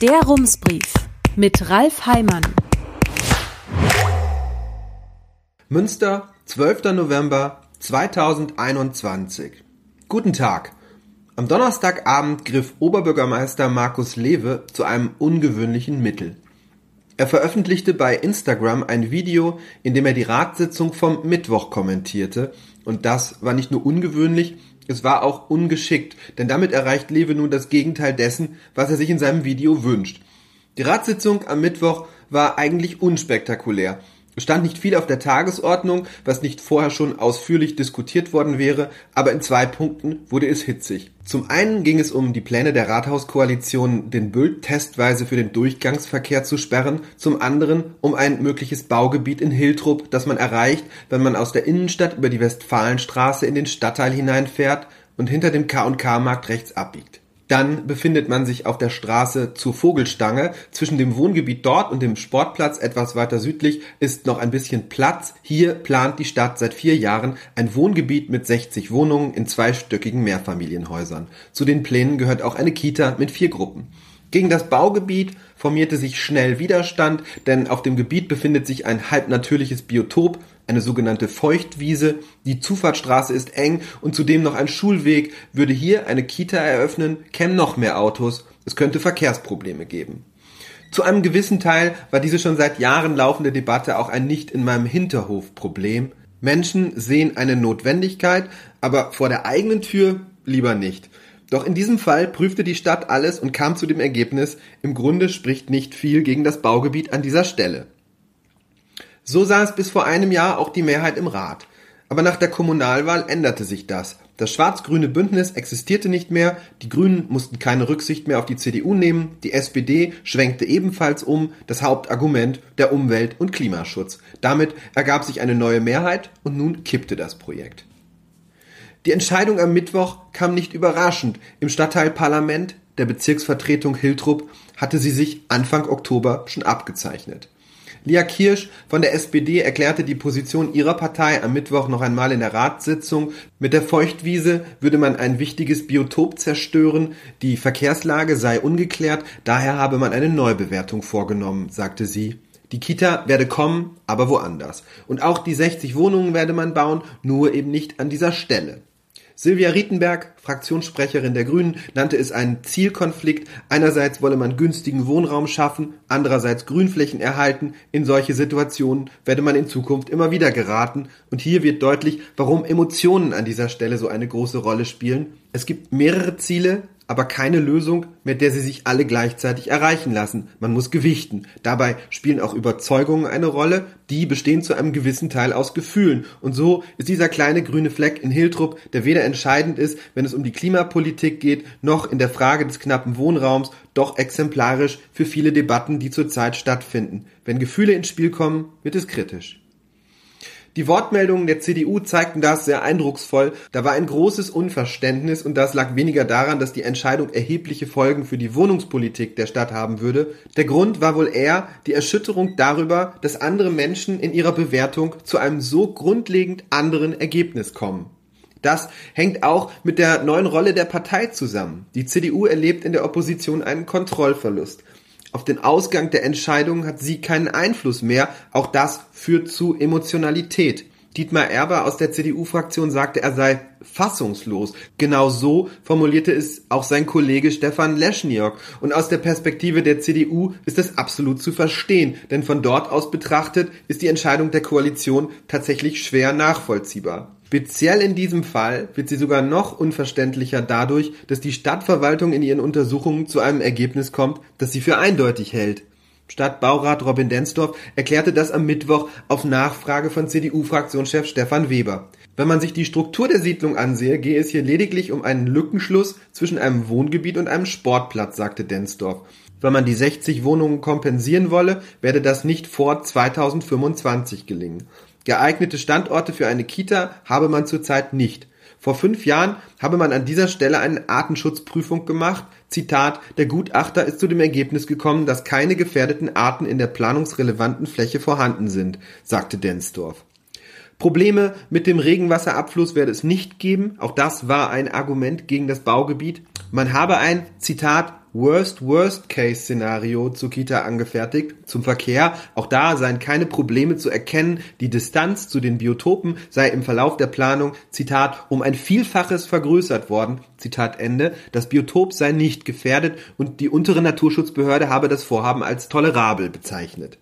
Der Rumsbrief mit Ralf Heimann. Münster, 12. November 2021. Guten Tag. Am Donnerstagabend griff Oberbürgermeister Markus Lewe zu einem ungewöhnlichen Mittel. Er veröffentlichte bei Instagram ein Video, in dem er die Ratssitzung vom Mittwoch kommentierte, und das war nicht nur ungewöhnlich, es war auch ungeschickt, denn damit erreicht Lewe nun das Gegenteil dessen, was er sich in seinem Video wünscht. Die Ratssitzung am Mittwoch war eigentlich unspektakulär. Es stand nicht viel auf der Tagesordnung, was nicht vorher schon ausführlich diskutiert worden wäre, aber in zwei Punkten wurde es hitzig. Zum einen ging es um die Pläne der Rathauskoalition, den Bült testweise für den Durchgangsverkehr zu sperren, zum anderen um ein mögliches Baugebiet in Hiltrup, das man erreicht, wenn man aus der Innenstadt über die Westfalenstraße in den Stadtteil hineinfährt und hinter dem K&K-Markt rechts abbiegt. Dann befindet man sich auf der Straße zur Vogelstange. Zwischen dem Wohngebiet dort und dem Sportplatz etwas weiter südlich ist noch ein bisschen Platz. Hier plant die Stadt seit vier Jahren ein Wohngebiet mit 60 Wohnungen in zweistöckigen Mehrfamilienhäusern. Zu den Plänen gehört auch eine Kita mit vier Gruppen. Gegen das Baugebiet formierte sich schnell Widerstand, denn auf dem Gebiet befindet sich ein halbnatürliches Biotop, eine sogenannte Feuchtwiese, die Zufahrtsstraße ist eng und zudem noch ein Schulweg. Würde hier eine Kita eröffnen, kämen noch mehr Autos, es könnte Verkehrsprobleme geben. Zu einem gewissen Teil war diese schon seit Jahren laufende Debatte auch ein nicht in meinem Hinterhof Problem. Menschen sehen eine Notwendigkeit, aber vor der eigenen Tür lieber nicht. Doch in diesem Fall prüfte die Stadt alles und kam zu dem Ergebnis, im Grunde spricht nicht viel gegen das Baugebiet an dieser Stelle. So sah es bis vor einem Jahr auch die Mehrheit im Rat. Aber nach der Kommunalwahl änderte sich das. Das schwarz-grüne Bündnis existierte nicht mehr, die Grünen mussten keine Rücksicht mehr auf die CDU nehmen, die SPD schwenkte ebenfalls um, das Hauptargument der Umwelt- und Klimaschutz. Damit ergab sich eine neue Mehrheit und nun kippte das Projekt. Die Entscheidung am Mittwoch kam nicht überraschend. Im Stadtteilparlament der Bezirksvertretung Hiltrup hatte sie sich Anfang Oktober schon abgezeichnet. Lia Kirsch von der SPD erklärte die Position ihrer Partei am Mittwoch noch einmal in der Ratssitzung. Mit der Feuchtwiese würde man ein wichtiges Biotop zerstören, die Verkehrslage sei ungeklärt, daher habe man eine Neubewertung vorgenommen, sagte sie. Die Kita werde kommen, aber woanders. Und auch die 60 Wohnungen werde man bauen, nur eben nicht an dieser Stelle. Silvia Rietenberg, Fraktionssprecherin der Grünen, nannte es einen Zielkonflikt. Einerseits wolle man günstigen Wohnraum schaffen, andererseits Grünflächen erhalten. In solche Situationen werde man in Zukunft immer wieder geraten. Und hier wird deutlich, warum Emotionen an dieser Stelle so eine große Rolle spielen. Es gibt mehrere Ziele, aber keine Lösung, mit der sie sich alle gleichzeitig erreichen lassen. Man muss gewichten. Dabei spielen auch Überzeugungen eine Rolle, die bestehen zu einem gewissen Teil aus Gefühlen. Und so ist dieser kleine grüne Fleck in Hiltrup, der weder entscheidend ist, wenn es um die Klimapolitik geht, noch in der Frage des knappen Wohnraums, doch exemplarisch für viele Debatten, die zurzeit stattfinden. Wenn Gefühle ins Spiel kommen, wird es kritisch. Die Wortmeldungen der CDU zeigten das sehr eindrucksvoll. Da war ein großes Unverständnis und das lag weniger daran, dass die Entscheidung erhebliche Folgen für die Wohnungspolitik der Stadt haben würde. Der Grund war wohl eher die Erschütterung darüber, dass andere Menschen in ihrer Bewertung zu einem so grundlegend anderen Ergebnis kommen. Das hängt auch mit der neuen Rolle der Partei zusammen. Die CDU erlebt in der Opposition einen Kontrollverlust. Auf den Ausgang der Entscheidung hat sie keinen Einfluss mehr. Auch das führt zu Emotionalität. Dietmar Erber aus der CDU-Fraktion sagte, er sei fassungslos. Genau so formulierte es auch sein Kollege Stefan Leschniok. Und aus der Perspektive der CDU ist das absolut zu verstehen, denn von dort aus betrachtet ist die Entscheidung der Koalition tatsächlich schwer nachvollziehbar. Speziell in diesem Fall wird sie sogar noch unverständlicher dadurch, dass die Stadtverwaltung in ihren Untersuchungen zu einem Ergebnis kommt, das sie für eindeutig hält. Stadtbaurat Robin Densdorf erklärte das am Mittwoch auf Nachfrage von CDU-Fraktionschef Stefan Weber. Wenn man sich die Struktur der Siedlung ansehe, gehe es hier lediglich um einen Lückenschluss zwischen einem Wohngebiet und einem Sportplatz, sagte Densdorf. Wenn man die 60 Wohnungen kompensieren wolle, werde das nicht vor 2025 gelingen. Geeignete Standorte für eine Kita habe man zurzeit nicht. Vor fünf Jahren habe man an dieser Stelle eine Artenschutzprüfung gemacht. Zitat, der Gutachter ist zu dem Ergebnis gekommen, dass keine gefährdeten Arten in der planungsrelevanten Fläche vorhanden sind, sagte Densdorf. Probleme mit dem Regenwasserabfluss werde es nicht geben. Auch das war ein Argument gegen das Baugebiet. Man habe ein, Zitat, Worst-Worst-Case-Szenario zur Kita angefertigt. Zum Verkehr, auch da seien keine Probleme zu erkennen. Die Distanz zu den Biotopen sei im Verlauf der Planung, Zitat, um ein Vielfaches vergrößert worden. Zitat Ende. Das Biotop sei nicht gefährdet und die untere Naturschutzbehörde habe das Vorhaben als tolerabel bezeichnet.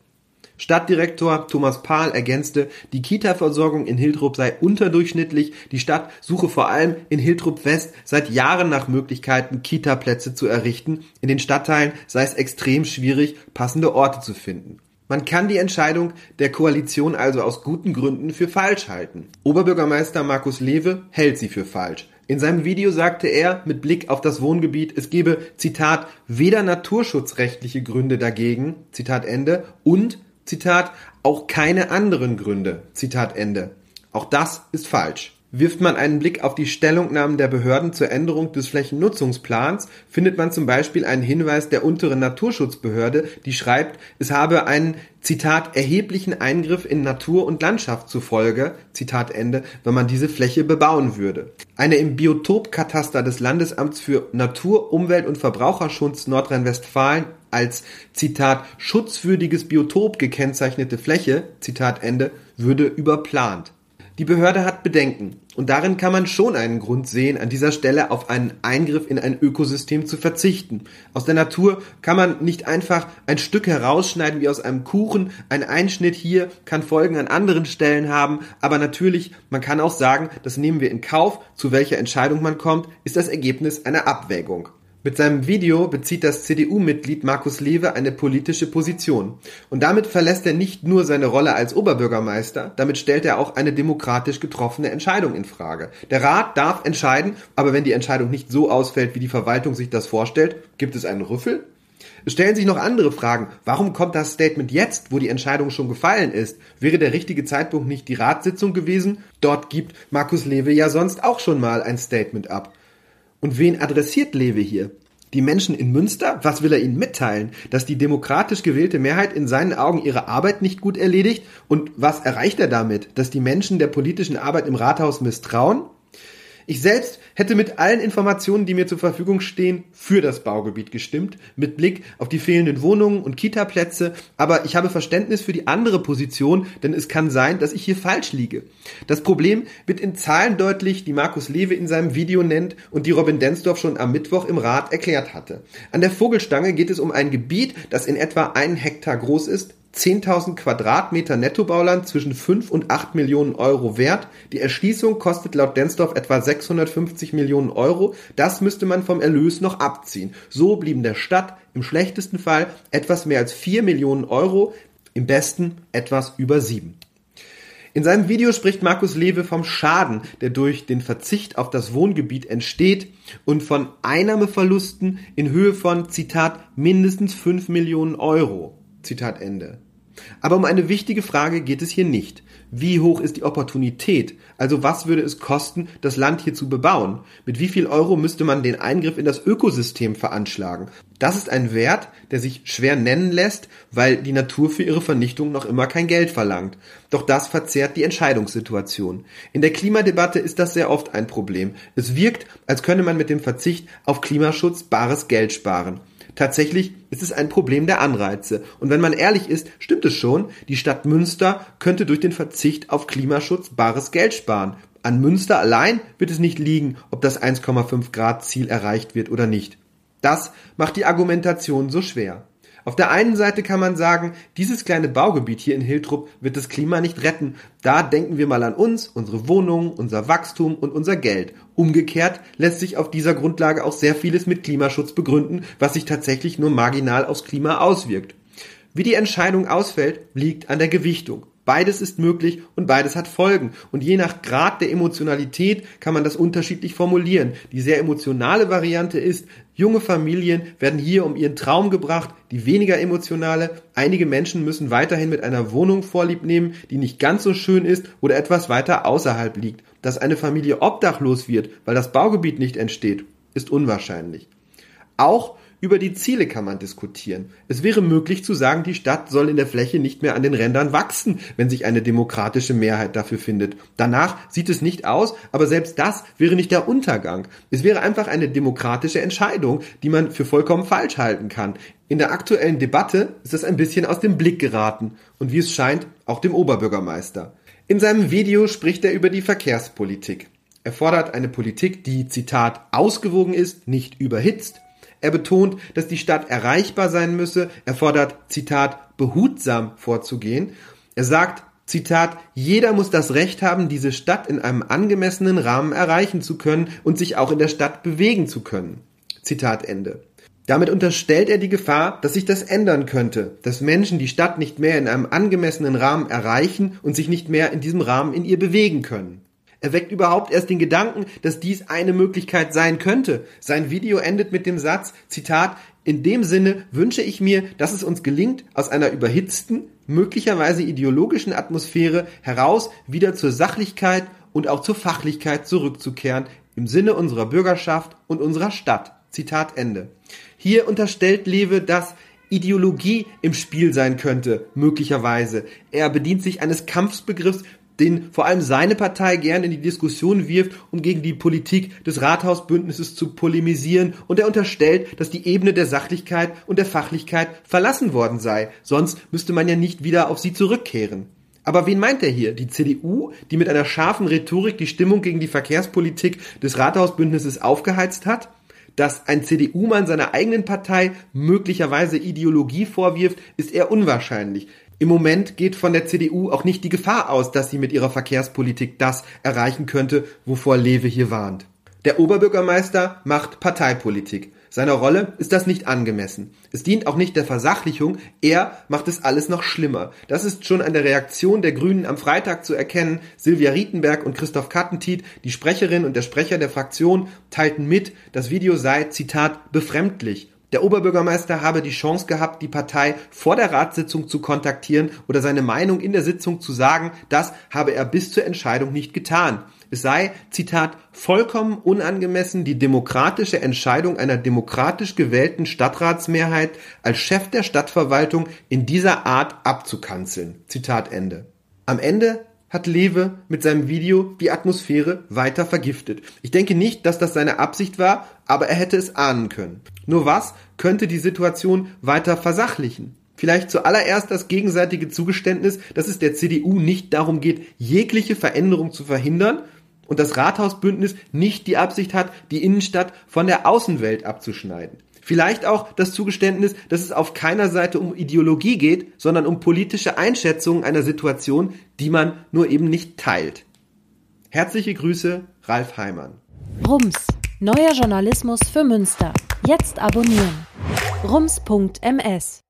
Stadtdirektor Thomas Pahl ergänzte, die Kita-Versorgung in Hiltrup sei unterdurchschnittlich, die Stadt suche vor allem in Hiltrup West seit Jahren nach Möglichkeiten, Kita-Plätze zu errichten. In den Stadtteilen sei es extrem schwierig, passende Orte zu finden. Man kann die Entscheidung der Koalition also aus guten Gründen für falsch halten. Oberbürgermeister Markus Lewe hält sie für falsch. In seinem Video sagte er mit Blick auf das Wohngebiet, es gebe, Zitat, weder naturschutzrechtliche Gründe dagegen, Zitat Ende, und Zitat, auch keine anderen Gründe, Zitat Ende. Auch das ist falsch. Wirft man einen Blick auf die Stellungnahmen der Behörden zur Änderung des Flächennutzungsplans, findet man zum Beispiel einen Hinweis der unteren Naturschutzbehörde, die schreibt, es habe einen, Zitat, erheblichen Eingriff in Natur und Landschaft zufolge, Zitat Ende, wenn man diese Fläche bebauen würde. Eine im Biotopkataster des Landesamts für Natur, Umwelt und Verbraucherschutz Nordrhein-Westfalen als Zitat schutzwürdiges Biotop gekennzeichnete Fläche, Zitat Ende, würde überplant. Die Behörde hat Bedenken und darin kann man schon einen Grund sehen, an dieser Stelle auf einen Eingriff in ein Ökosystem zu verzichten. Aus der Natur kann man nicht einfach ein Stück herausschneiden wie aus einem Kuchen. Ein Einschnitt hier kann Folgen an anderen Stellen haben, aber natürlich, man kann auch sagen, das nehmen wir in Kauf. Zu welcher Entscheidung man kommt, ist das Ergebnis einer Abwägung. Mit seinem Video bezieht das CDU-Mitglied Markus Lewe eine politische Position. Und damit verlässt er nicht nur seine Rolle als Oberbürgermeister, damit stellt er auch eine demokratisch getroffene Entscheidung in Frage. Der Rat darf entscheiden, aber wenn die Entscheidung nicht so ausfällt, wie die Verwaltung sich das vorstellt, gibt es einen Rüffel? Es stellen sich noch andere Fragen. Warum kommt das Statement jetzt, wo die Entscheidung schon gefallen ist? Wäre der richtige Zeitpunkt nicht die Ratssitzung gewesen? Dort gibt Markus Lewe ja sonst auch schon mal ein Statement ab. Und wen adressiert Lewe hier? Die Menschen in Münster? Was will er ihnen mitteilen? Dass die demokratisch gewählte Mehrheit in seinen Augen ihre Arbeit nicht gut erledigt? Und was erreicht er damit? Dass die Menschen der politischen Arbeit im Rathaus misstrauen? Ich selbst hätte mit allen Informationen, die mir zur Verfügung stehen, für das Baugebiet gestimmt, mit Blick auf die fehlenden Wohnungen und Kitaplätze, aber ich habe Verständnis für die andere Position, denn es kann sein, dass ich hier falsch liege. Das Problem wird in Zahlen deutlich, die Markus Lewe in seinem Video nennt und die Robin Densdorf schon am Mittwoch im Rat erklärt hatte. An der Vogelstange geht es um ein Gebiet, das in etwa einen Hektar groß ist, 10.000 Quadratmeter Nettobauland zwischen 5 und 8 Millionen Euro wert. Die Erschließung kostet laut Densdorf etwa 650 Millionen Euro. Das müsste man vom Erlös noch abziehen. So blieben der Stadt im schlechtesten Fall etwas mehr als 4 Millionen Euro, im besten etwas über 7. In seinem Video spricht Markus Lewe vom Schaden, der durch den Verzicht auf das Wohngebiet entsteht und von Einnahmeverlusten in Höhe von, Zitat, mindestens 5 Millionen Euro. Zitat Ende. Aber um eine wichtige Frage geht es hier nicht. Wie hoch ist die Opportunität? Also was würde es kosten, das Land hier zu bebauen? Mit wie viel Euro müsste man den Eingriff in das Ökosystem veranschlagen? Das ist ein Wert, der sich schwer nennen lässt, weil die Natur für ihre Vernichtung noch immer kein Geld verlangt. Doch das verzerrt die Entscheidungssituation. In der Klimadebatte ist das sehr oft ein Problem. Es wirkt, als könne man mit dem Verzicht auf Klimaschutz bares Geld sparen. Tatsächlich ist es ein Problem der Anreize. Und wenn man ehrlich ist, stimmt es schon, die Stadt Münster könnte durch den Verzicht auf Klimaschutz bares Geld sparen. An Münster allein wird es nicht liegen, ob das 1,5 Grad Ziel erreicht wird oder nicht. Das macht die Argumentation so schwer. Auf der einen Seite kann man sagen, dieses kleine Baugebiet hier in Hiltrup wird das Klima nicht retten. Da denken wir mal an uns, unsere Wohnungen, unser Wachstum und unser Geld. Umgekehrt lässt sich auf dieser Grundlage auch sehr vieles mit Klimaschutz begründen, was sich tatsächlich nur marginal aufs Klima auswirkt. Wie die Entscheidung ausfällt, liegt an der Gewichtung. Beides ist möglich und beides hat Folgen. Und je nach Grad der Emotionalität kann man das unterschiedlich formulieren. Die sehr emotionale Variante ist, junge Familien werden hier um ihren Traum gebracht, die weniger emotionale, einige Menschen müssen weiterhin mit einer Wohnung vorlieb nehmen, die nicht ganz so schön ist oder etwas weiter außerhalb liegt. Dass eine Familie obdachlos wird, weil das Baugebiet nicht entsteht, ist unwahrscheinlich. Auch Über die Ziele kann man diskutieren. Es wäre möglich zu sagen, die Stadt soll in der Fläche nicht mehr an den Rändern wachsen, wenn sich eine demokratische Mehrheit dafür findet. Danach sieht es nicht aus, aber selbst das wäre nicht der Untergang. Es wäre einfach eine demokratische Entscheidung, die man für vollkommen falsch halten kann. In der aktuellen Debatte ist es ein bisschen aus dem Blick geraten und wie es scheint, auch dem Oberbürgermeister. In seinem Video spricht er über die Verkehrspolitik. Er fordert eine Politik, die, Zitat, ausgewogen ist, nicht überhitzt. Er betont, dass die Stadt erreichbar sein müsse. Er fordert, Zitat, behutsam vorzugehen. Er sagt, Zitat, jeder muss das Recht haben, diese Stadt in einem angemessenen Rahmen erreichen zu können und sich auch in der Stadt bewegen zu können. Zitat Ende. Damit unterstellt er die Gefahr, dass sich das ändern könnte, dass Menschen die Stadt nicht mehr in einem angemessenen Rahmen erreichen und sich nicht mehr in diesem Rahmen in ihr bewegen können. Er weckt überhaupt erst den Gedanken, dass dies eine Möglichkeit sein könnte. Sein Video endet mit dem Satz, Zitat, in dem Sinne wünsche ich mir, dass es uns gelingt, aus einer überhitzten, möglicherweise ideologischen Atmosphäre heraus wieder zur Sachlichkeit und auch zur Fachlichkeit zurückzukehren, im Sinne unserer Bürgerschaft und unserer Stadt. Zitat Ende. Hier unterstellt Lewe, dass Ideologie im Spiel sein könnte, möglicherweise. Er bedient sich eines Kampfsbegriffs, den vor allem seine Partei gern in die Diskussion wirft, um gegen die Politik des Rathausbündnisses zu polemisieren, und er unterstellt, dass die Ebene der Sachlichkeit und der Fachlichkeit verlassen worden sei, sonst müsste man ja nicht wieder auf sie zurückkehren. Aber wen meint er hier? Die CDU, die mit einer scharfen Rhetorik die Stimmung gegen die Verkehrspolitik des Rathausbündnisses aufgeheizt hat? Dass ein CDU-Mann seiner eigenen Partei möglicherweise Ideologie vorwirft, ist eher unwahrscheinlich. Im Moment geht von der CDU auch nicht die Gefahr aus, dass sie mit ihrer Verkehrspolitik das erreichen könnte, wovor Lewe hier warnt. Der Oberbürgermeister macht Parteipolitik. Seiner Rolle ist das nicht angemessen. Es dient auch nicht der Versachlichung, er macht es alles noch schlimmer. Das ist schon an der Reaktion der Grünen am Freitag zu erkennen. Silvia Rietenberg und Christoph Kattentiet, die Sprecherin und der Sprecher der Fraktion, teilten mit, das Video sei, Zitat, befremdlich. Der Oberbürgermeister habe die Chance gehabt, die Partei vor der Ratssitzung zu kontaktieren oder seine Meinung in der Sitzung zu sagen, das habe er bis zur Entscheidung nicht getan. Es sei, Zitat, vollkommen unangemessen, die demokratische Entscheidung einer demokratisch gewählten Stadtratsmehrheit als Chef der Stadtverwaltung in dieser Art abzukanzeln. Zitat Ende. Am Ende hat Lewe mit seinem Video die Atmosphäre weiter vergiftet. Ich denke nicht, dass das seine Absicht war, aber er hätte es ahnen können. Nur was könnte die Situation weiter versachlichen? Vielleicht zuallererst das gegenseitige Zugeständnis, dass es der CDU nicht darum geht, jegliche Veränderung zu verhindern und das Rathausbündnis nicht die Absicht hat, die Innenstadt von der Außenwelt abzuschneiden. Vielleicht auch das Zugeständnis, dass es auf keiner Seite um Ideologie geht, sondern um politische Einschätzungen einer Situation, die man nur eben nicht teilt. Herzliche Grüße, Ralf Heimann. Rums, neuer Journalismus für Münster. Jetzt abonnieren. rums.ms